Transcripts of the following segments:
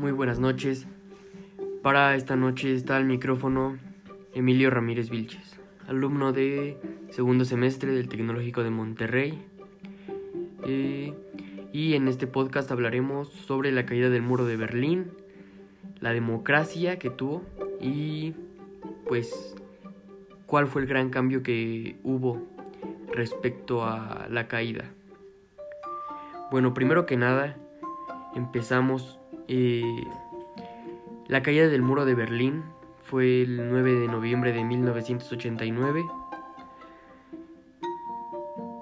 Muy buenas noches. Para esta noche está el micrófono Emilio Ramírez Vilches, alumno de segundo semestre del Tecnológico de Monterrey. Eh, y en este podcast hablaremos sobre la caída del muro de Berlín, la democracia que tuvo y pues cuál fue el gran cambio que hubo respecto a la caída. Bueno, primero que nada, empezamos. Eh, la caída del muro de Berlín fue el 9 de noviembre de 1989.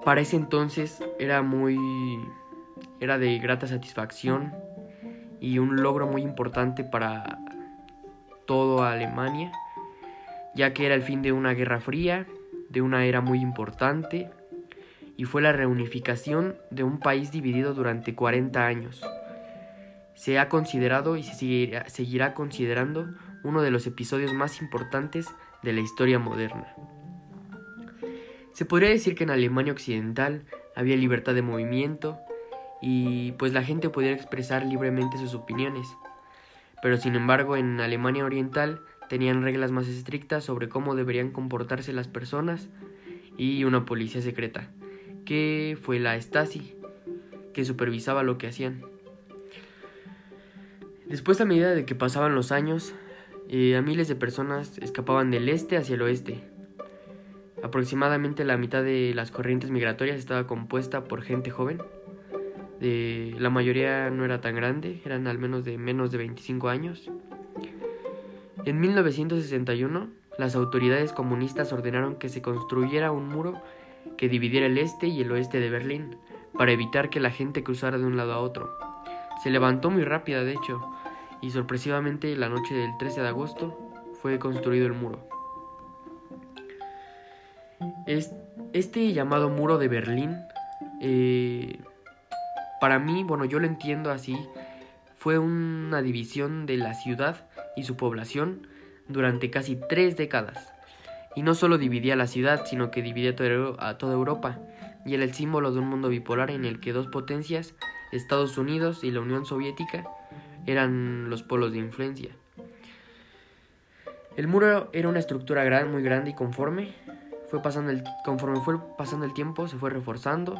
Para ese entonces era muy. era de grata satisfacción y un logro muy importante para toda Alemania, ya que era el fin de una guerra fría, de una era muy importante y fue la reunificación de un país dividido durante 40 años. Se ha considerado y se seguirá, considerando uno de los episodios más importantes de la historia moderna. Se podría decir que en Alemania Occidental había libertad de movimiento y pues la gente podía expresar libremente sus opiniones. Pero sin embargo en Alemania Oriental tenían reglas más estrictas sobre cómo deberían comportarse las personas y una policía secreta que fue la Stasi, que supervisaba lo que hacían. Después, a medida de que pasaban los años, eh, a miles de personas escapaban del este hacia el oeste. Aproximadamente la mitad de las corrientes migratorias estaba compuesta por gente joven. la mayoría no era tan grande, eran al menos de menos de 25 años. En 1961, las autoridades comunistas ordenaron que se construyera un muro que dividiera el este y el oeste de Berlín, para evitar que la gente cruzara de un lado a otro. Se levantó muy rápida, de hecho, y sorpresivamente la noche del 13 de agosto fue construido el muro. Este llamado muro de Berlín, eh, para mí, bueno, yo lo entiendo así, fue una división de la ciudad y su población durante casi tres décadas y no solo dividía la ciudad, sino que dividía a toda Europa, y era el símbolo de un mundo bipolar en el que dos potencias, Estados Unidos y la Unión Soviética, eran los polos de influencia. El muro era una estructura muy grande y conforme, fue pasando el, conforme fue pasando el tiempo se fue reforzando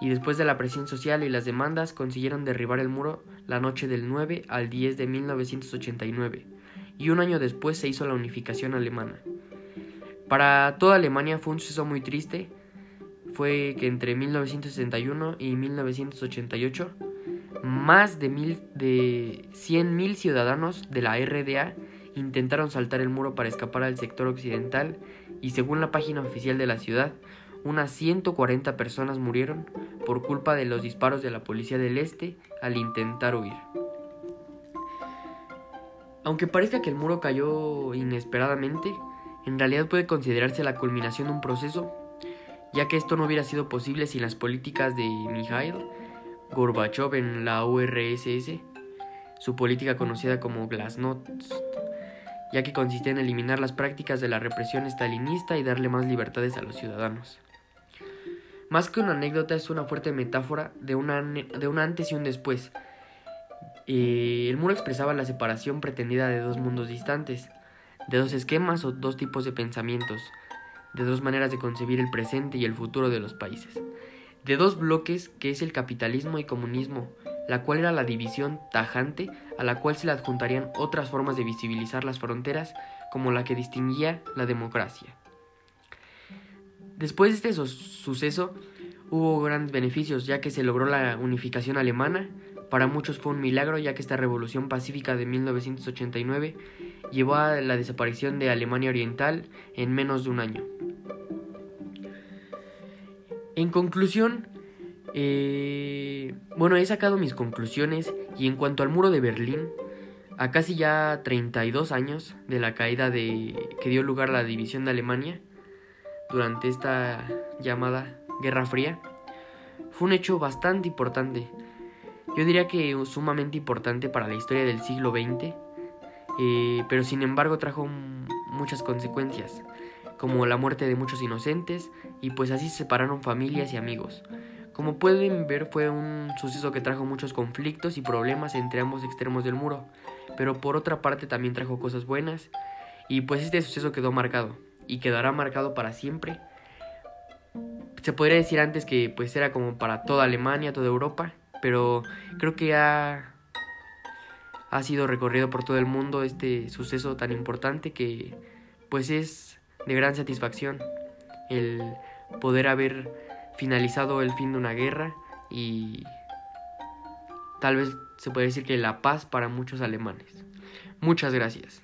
y después de la presión social y las demandas consiguieron derribar el muro la noche del 9 al 10 de 1989 y un año después se hizo la unificación alemana. Para toda Alemania fue un suceso muy triste. Fue que entre 1961 y 1988 más de, mil, de 100.000 ciudadanos de la RDA intentaron saltar el muro para escapar al sector occidental y según la página oficial de la ciudad, unas 140 personas murieron por culpa de los disparos de la policía del este al intentar huir. Aunque parezca que el muro cayó inesperadamente, en realidad puede considerarse la culminación de un proceso, ya que esto no hubiera sido posible sin las políticas de Mikhail Gorbachev en la URSS, su política conocida como Glasnost, ya que consistía en eliminar las prácticas de la represión estalinista y darle más libertades a los ciudadanos. Más que una anécdota, es una fuerte metáfora de, una, de un antes y un después. Eh, el muro expresaba la separación pretendida de dos mundos distantes, de dos esquemas o dos tipos de pensamientos, de dos maneras de concebir el presente y el futuro de los países, de dos bloques que es el capitalismo y comunismo, la cual era la división tajante a la cual se le adjuntarían otras formas de visibilizar las fronteras como la que distinguía la democracia. Después de este suceso hubo grandes beneficios ya que se logró la unificación alemana, para muchos fue un milagro ya que esta revolución pacífica de 1989 llevó a la desaparición de Alemania Oriental en menos de un año. En conclusión, eh, bueno, he sacado mis conclusiones y en cuanto al muro de Berlín, a casi ya 32 años de la caída de que dio lugar a la división de Alemania durante esta llamada Guerra Fría, fue un hecho bastante importante. Yo diría que sumamente importante para la historia del siglo XX eh, pero sin embargo trajo muchas consecuencias, como la muerte de muchos inocentes, y pues así se separaron familias y amigos, Como pueden ver fue un suceso que trajo muchos conflictos y problemas entre ambos extremos del muro, pero por otra parte también trajo cosas buenas y pues este suceso quedó marcado y quedará marcado para siempre. Se podría decir antes que pues era como para toda Alemania, toda Europa, pero creo que ha, ha sido recorrido por todo el mundo este suceso tan importante que pues es de gran satisfacción el poder haber finalizado el fin de una guerra y tal vez se puede decir que la paz para muchos alemanes. Muchas gracias.